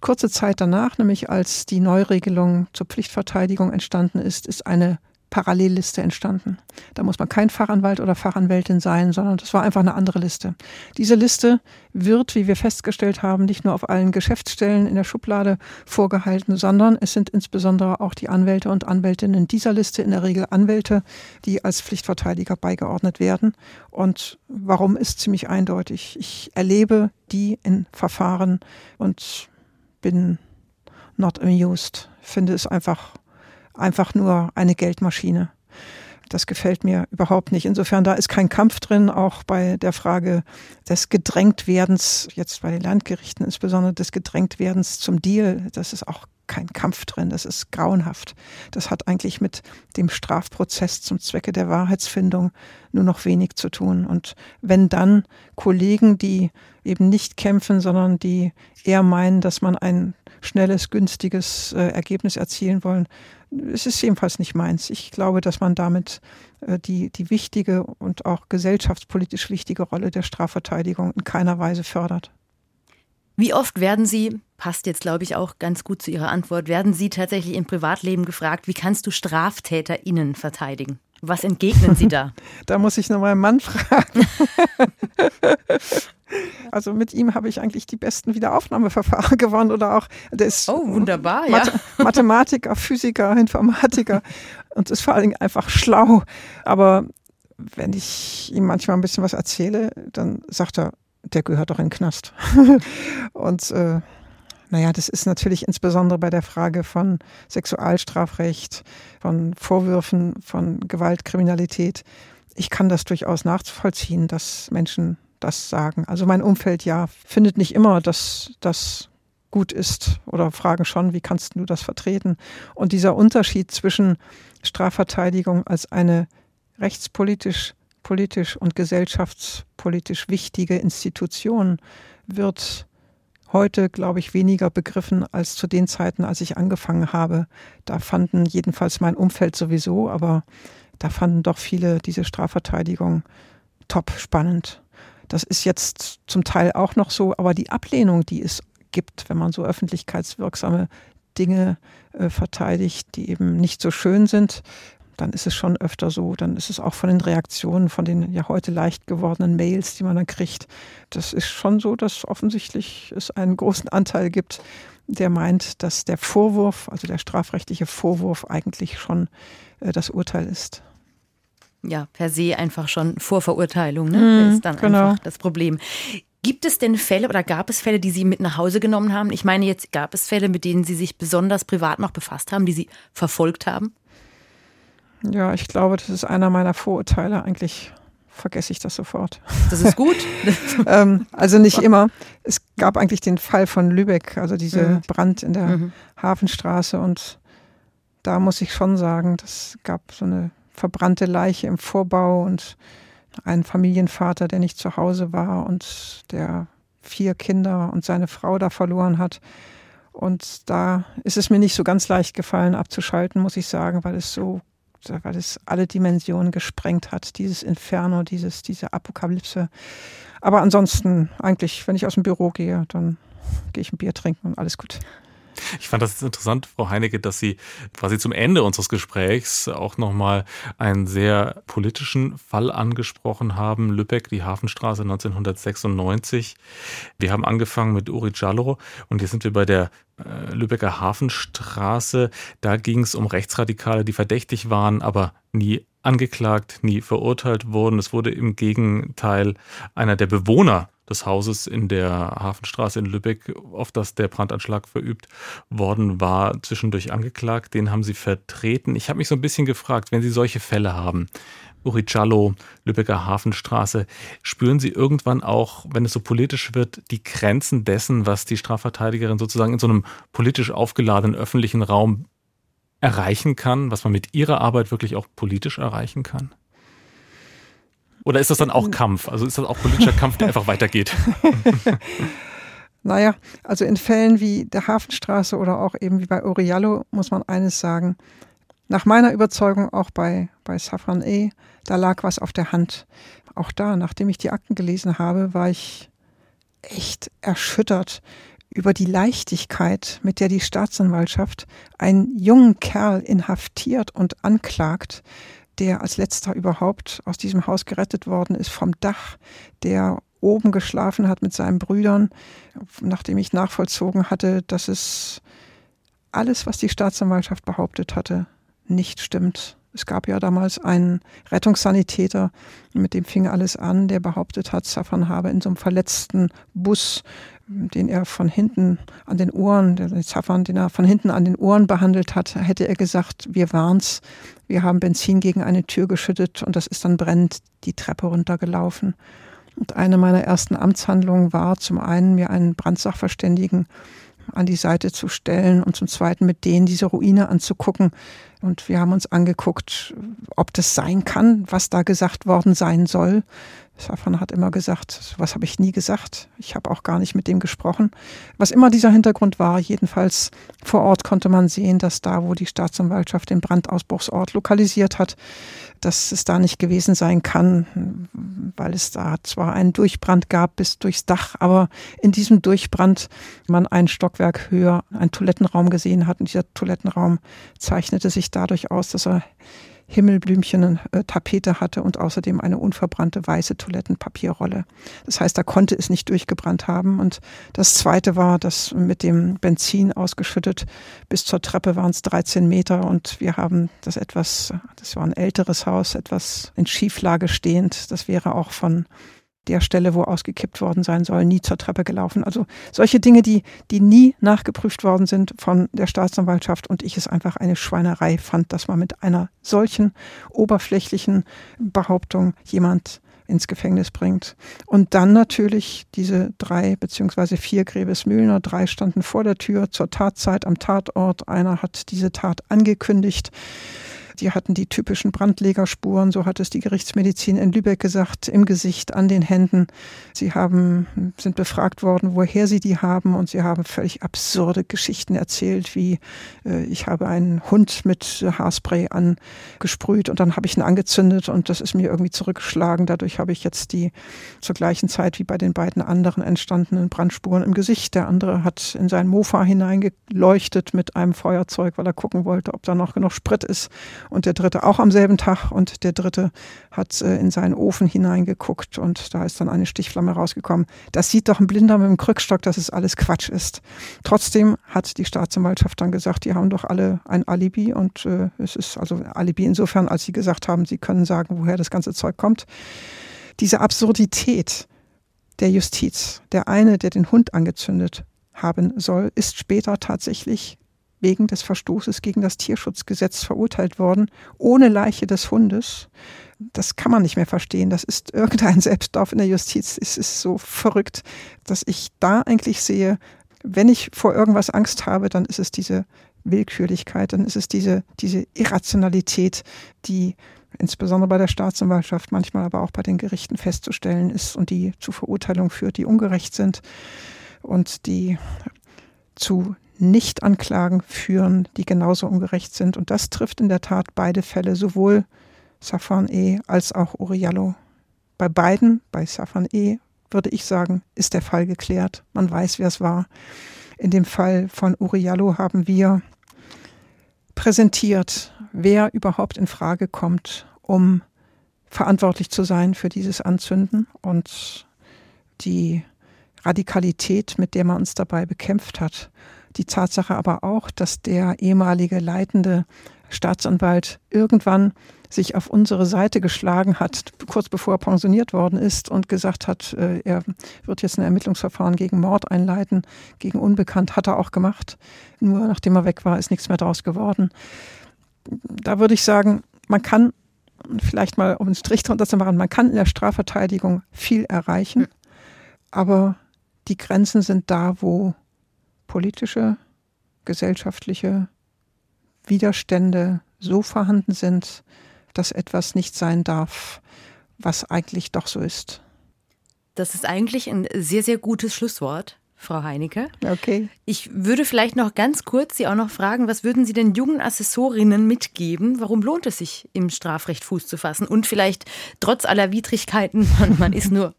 F: Kurze Zeit danach, nämlich als die Neuregelung zur Pflichtverteidigung entstanden ist, ist eine Parallelliste entstanden. Da muss man kein Fachanwalt oder Fachanwältin sein, sondern das war einfach eine andere Liste. Diese Liste wird, wie wir festgestellt haben, nicht nur auf allen Geschäftsstellen in der Schublade vorgehalten, sondern es sind insbesondere auch die Anwälte und Anwältinnen dieser Liste in der Regel Anwälte, die als Pflichtverteidiger beigeordnet werden. Und warum ist ziemlich eindeutig. Ich erlebe die in Verfahren und bin not amused. Finde es einfach einfach nur eine Geldmaschine. Das gefällt mir überhaupt nicht. Insofern, da ist kein Kampf drin, auch bei der Frage des Gedrängtwerdens, jetzt bei den Landgerichten insbesondere des Gedrängtwerdens zum Deal. Das ist auch kein Kampf drin. Das ist grauenhaft. Das hat eigentlich mit dem Strafprozess zum Zwecke der Wahrheitsfindung nur noch wenig zu tun. Und wenn dann Kollegen, die eben nicht kämpfen, sondern die eher meinen, dass man ein schnelles, günstiges äh, Ergebnis erzielen wollen, es ist jedenfalls nicht meins. Ich glaube, dass man damit äh, die, die wichtige und auch gesellschaftspolitisch wichtige Rolle der Strafverteidigung in keiner Weise fördert.
B: Wie oft werden Sie, passt jetzt glaube ich auch ganz gut zu Ihrer Antwort, werden Sie tatsächlich im Privatleben gefragt, wie kannst du StraftäterInnen verteidigen? Was entgegnen Sie da?
F: da muss ich noch meinen Mann fragen. Also mit ihm habe ich eigentlich die besten Wiederaufnahmeverfahren gewonnen oder auch der ist
B: oh, wunderbar, ja.
F: Mathematiker, Physiker, Informatiker und ist vor allen Dingen einfach schlau. Aber wenn ich ihm manchmal ein bisschen was erzähle, dann sagt er, der gehört doch in den Knast. und äh, naja, das ist natürlich insbesondere bei der Frage von Sexualstrafrecht, von Vorwürfen von Gewaltkriminalität. Ich kann das durchaus nachvollziehen, dass Menschen das sagen. Also mein Umfeld ja findet nicht immer, dass das gut ist oder fragen schon, wie kannst du das vertreten? Und dieser Unterschied zwischen Strafverteidigung als eine rechtspolitisch, politisch und gesellschaftspolitisch wichtige Institution wird heute, glaube ich, weniger begriffen als zu den Zeiten, als ich angefangen habe. Da fanden jedenfalls mein Umfeld sowieso, aber da fanden doch viele diese Strafverteidigung top spannend. Das ist jetzt zum Teil auch noch so, aber die Ablehnung, die es gibt, wenn man so öffentlichkeitswirksame Dinge äh, verteidigt, die eben nicht so schön sind, dann ist es schon öfter so. Dann ist es auch von den Reaktionen, von den ja heute leicht gewordenen Mails, die man dann kriegt. Das ist schon so, dass offensichtlich es einen großen Anteil gibt, der meint, dass der Vorwurf, also der strafrechtliche Vorwurf eigentlich schon äh, das Urteil ist
B: ja, per se einfach schon Vorverurteilung, ne? Mm, das ist dann genau. einfach das Problem. Gibt es denn Fälle oder gab es Fälle, die Sie mit nach Hause genommen haben? Ich meine, jetzt gab es Fälle, mit denen Sie sich besonders privat noch befasst haben, die Sie verfolgt haben?
F: Ja, ich glaube, das ist einer meiner Vorurteile. Eigentlich vergesse ich das sofort.
B: Das ist gut.
F: ähm, also nicht immer. Es gab eigentlich den Fall von Lübeck, also diese mhm. Brand in der mhm. Hafenstraße. Und da muss ich schon sagen, das gab so eine verbrannte Leiche im Vorbau und ein Familienvater, der nicht zu Hause war und der vier Kinder und seine Frau da verloren hat. Und da ist es mir nicht so ganz leicht gefallen, abzuschalten, muss ich sagen, weil es so, weil es alle Dimensionen gesprengt hat, dieses Inferno, dieses, diese Apokalypse. Aber ansonsten, eigentlich, wenn ich aus dem Büro gehe, dann gehe ich ein Bier trinken und alles gut.
C: Ich fand das interessant, Frau Heinecke, dass Sie quasi zum Ende unseres Gesprächs auch nochmal einen sehr politischen Fall angesprochen haben. Lübeck, die Hafenstraße 1996. Wir haben angefangen mit Uri Jallo und jetzt sind wir bei der äh, Lübecker Hafenstraße. Da ging es um Rechtsradikale, die verdächtig waren, aber nie angeklagt, nie verurteilt wurden. Es wurde im Gegenteil einer der Bewohner des Hauses in der Hafenstraße in Lübeck, auf das der Brandanschlag verübt worden war, zwischendurch angeklagt. Den haben Sie vertreten. Ich habe mich so ein bisschen gefragt, wenn Sie solche Fälle haben, Uricello, Lübecker Hafenstraße, spüren Sie irgendwann auch, wenn es so politisch wird, die Grenzen dessen, was die Strafverteidigerin sozusagen in so einem politisch aufgeladenen öffentlichen Raum erreichen kann, was man mit ihrer Arbeit wirklich auch politisch erreichen kann? Oder ist das dann auch Kampf? Also ist das auch politischer Kampf, der einfach weitergeht?
F: naja, also in Fällen wie der Hafenstraße oder auch eben wie bei Oriallo muss man eines sagen. Nach meiner Überzeugung auch bei, bei Safran E, da lag was auf der Hand. Auch da, nachdem ich die Akten gelesen habe, war ich echt erschüttert über die Leichtigkeit, mit der die Staatsanwaltschaft einen jungen Kerl inhaftiert und anklagt, der als letzter überhaupt aus diesem Haus gerettet worden ist vom Dach, der oben geschlafen hat mit seinen Brüdern, nachdem ich nachvollzogen hatte, dass es alles, was die Staatsanwaltschaft behauptet hatte, nicht stimmt. Es gab ja damals einen Rettungssanitäter, mit dem fing alles an, der behauptet hat, Safran habe in so einem verletzten Bus, den er von hinten an den Ohren, den Safran, den er von hinten an den Ohren behandelt hat, hätte er gesagt, wir waren's, wir haben Benzin gegen eine Tür geschüttet und das ist dann brennend die Treppe runtergelaufen. Und eine meiner ersten Amtshandlungen war zum einen, mir einen Brandsachverständigen an die Seite zu stellen und zum Zweiten mit denen diese Ruine anzugucken. Und wir haben uns angeguckt, ob das sein kann, was da gesagt worden sein soll. Safran hat immer gesagt, was habe ich nie gesagt. Ich habe auch gar nicht mit dem gesprochen. Was immer dieser Hintergrund war, jedenfalls vor Ort konnte man sehen, dass da, wo die Staatsanwaltschaft den Brandausbruchsort lokalisiert hat, dass es da nicht gewesen sein kann, weil es da zwar einen Durchbrand gab bis durchs Dach, aber in diesem Durchbrand man ein Stockwerk höher einen Toilettenraum gesehen hat. Und dieser Toilettenraum zeichnete sich dadurch aus, dass er Himmelblümchen äh, Tapete hatte und außerdem eine unverbrannte weiße Toilettenpapierrolle. Das heißt, da konnte es nicht durchgebrannt haben. Und das zweite war, dass mit dem Benzin ausgeschüttet bis zur Treppe waren es 13 Meter und wir haben das etwas, das war ein älteres Haus, etwas in Schieflage stehend. Das wäre auch von der Stelle, wo ausgekippt worden sein soll, nie zur Treppe gelaufen. Also solche Dinge, die, die nie nachgeprüft worden sind von der Staatsanwaltschaft und ich es einfach eine Schweinerei fand, dass man mit einer solchen oberflächlichen Behauptung jemand ins Gefängnis bringt. Und dann natürlich diese drei beziehungsweise vier Gräbesmühlner, drei standen vor der Tür zur Tatzeit am Tatort. Einer hat diese Tat angekündigt. Die hatten die typischen Brandlegerspuren, so hat es die Gerichtsmedizin in Lübeck gesagt, im Gesicht, an den Händen. Sie haben, sind befragt worden, woher sie die haben und sie haben völlig absurde Geschichten erzählt, wie äh, ich habe einen Hund mit Haarspray angesprüht und dann habe ich ihn angezündet und das ist mir irgendwie zurückgeschlagen. Dadurch habe ich jetzt die zur gleichen Zeit wie bei den beiden anderen entstandenen Brandspuren im Gesicht. Der andere hat in sein Mofa hineingeleuchtet mit einem Feuerzeug, weil er gucken wollte, ob da noch genug Sprit ist und der dritte auch am selben Tag und der dritte hat äh, in seinen Ofen hineingeguckt und da ist dann eine Stichflamme rausgekommen. Das sieht doch ein Blinder mit dem Krückstock, dass es alles Quatsch ist. Trotzdem hat die Staatsanwaltschaft dann gesagt, die haben doch alle ein Alibi und äh, es ist also Alibi insofern, als sie gesagt haben, sie können sagen, woher das ganze Zeug kommt. Diese Absurdität der Justiz, der eine, der den Hund angezündet haben soll, ist später tatsächlich wegen des Verstoßes gegen das Tierschutzgesetz verurteilt worden, ohne Leiche des Hundes. Das kann man nicht mehr verstehen. Das ist irgendein Selbstlauf in der Justiz. Es ist so verrückt, dass ich da eigentlich sehe, wenn ich vor irgendwas Angst habe, dann ist es diese Willkürlichkeit, dann ist es diese, diese Irrationalität, die insbesondere bei der Staatsanwaltschaft, manchmal aber auch bei den Gerichten festzustellen ist und die zu Verurteilungen führt, die ungerecht sind und die zu nicht-Anklagen führen, die genauso ungerecht sind. Und das trifft in der Tat beide Fälle, sowohl Safan E. als auch Uriallo. Bei beiden, bei Safan E., würde ich sagen, ist der Fall geklärt. Man weiß, wer es war. In dem Fall von Uriallo haben wir präsentiert, wer überhaupt in Frage kommt, um verantwortlich zu sein für dieses Anzünden und die Radikalität, mit der man uns dabei bekämpft hat die Tatsache aber auch, dass der ehemalige leitende Staatsanwalt irgendwann sich auf unsere Seite geschlagen hat, kurz bevor er pensioniert worden ist und gesagt hat, äh, er wird jetzt ein Ermittlungsverfahren gegen Mord einleiten, gegen Unbekannt, hat er auch gemacht. Nur nachdem er weg war, ist nichts mehr draus geworden. Da würde ich sagen, man kann vielleicht mal, um einen Strich drunter zu machen, man kann in der Strafverteidigung viel erreichen, aber die Grenzen sind da, wo politische, gesellschaftliche Widerstände so vorhanden sind, dass etwas nicht sein darf, was eigentlich doch so ist.
B: Das ist eigentlich ein sehr, sehr gutes Schlusswort Frau Heinecke.
F: Okay.
B: Ich würde vielleicht noch ganz kurz Sie auch noch fragen, was würden Sie den jungen Assessorinnen mitgeben? Warum lohnt es sich, im Strafrecht Fuß zu fassen? Und vielleicht trotz aller Widrigkeiten, man, man ist nur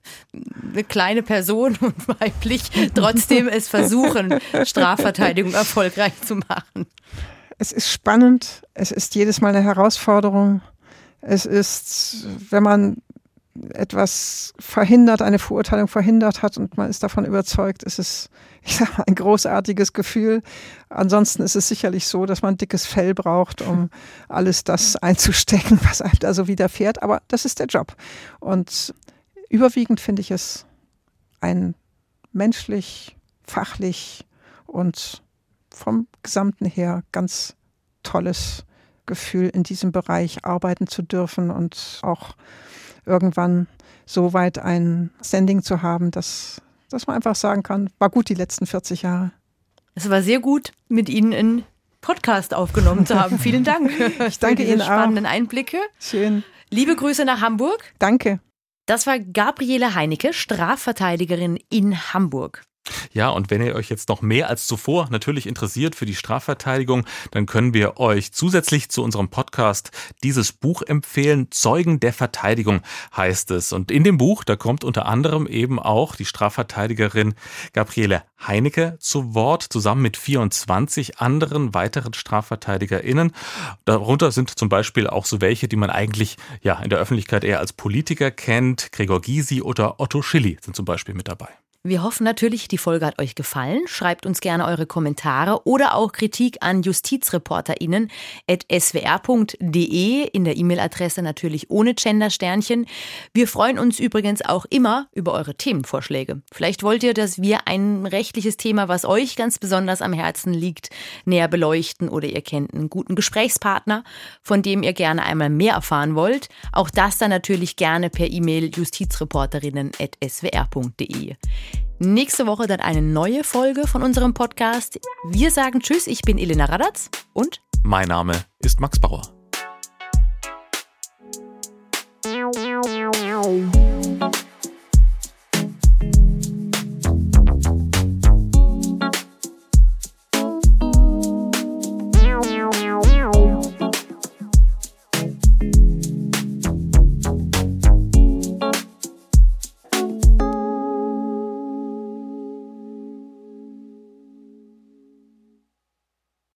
B: eine kleine Person und weiblich, trotzdem es versuchen, Strafverteidigung erfolgreich zu machen.
F: Es ist spannend, es ist jedes Mal eine Herausforderung. Es ist, wenn man etwas verhindert, eine Verurteilung verhindert hat und man ist davon überzeugt, ist es, ich sag mal, ein großartiges Gefühl. Ansonsten ist es sicherlich so, dass man dickes Fell braucht, um alles das einzustecken, was einem da so widerfährt. Aber das ist der Job. Und überwiegend finde ich es ein menschlich, fachlich und vom Gesamten her ganz tolles Gefühl, in diesem Bereich arbeiten zu dürfen und auch irgendwann so weit ein Standing zu haben, dass, dass man einfach sagen kann, war gut die letzten 40 Jahre.
B: Es war sehr gut, mit Ihnen einen Podcast aufgenommen zu haben. Vielen Dank.
F: Ich danke Ihnen
B: auch. spannenden Einblicke.
F: Schön.
B: Liebe Grüße nach Hamburg.
F: Danke.
B: Das war Gabriele Heinecke, Strafverteidigerin in Hamburg.
C: Ja, und wenn ihr euch jetzt noch mehr als zuvor natürlich interessiert für die Strafverteidigung, dann können wir euch zusätzlich zu unserem Podcast dieses Buch empfehlen. Zeugen der Verteidigung heißt es. Und in dem Buch, da kommt unter anderem eben auch die Strafverteidigerin Gabriele Heinecke zu Wort, zusammen mit 24 anderen weiteren StrafverteidigerInnen. Darunter sind zum Beispiel auch so welche, die man eigentlich ja in der Öffentlichkeit eher als Politiker kennt. Gregor Gysi oder Otto Schilly sind zum Beispiel mit dabei.
B: Wir hoffen natürlich, die Folge hat euch gefallen. Schreibt uns gerne eure Kommentare oder auch Kritik an justizreporterinnen.swr.de in der E-Mail-Adresse natürlich ohne Gender-Sternchen. Wir freuen uns übrigens auch immer über eure Themenvorschläge. Vielleicht wollt ihr, dass wir ein rechtliches Thema, was euch ganz besonders am Herzen liegt, näher beleuchten oder ihr kennt einen guten Gesprächspartner, von dem ihr gerne einmal mehr erfahren wollt. Auch das dann natürlich gerne per E-Mail justizreporterinnen.swr.de. Nächste Woche dann eine neue Folge von unserem Podcast. Wir sagen Tschüss, ich bin Elena Radatz und
C: mein Name ist Max Bauer.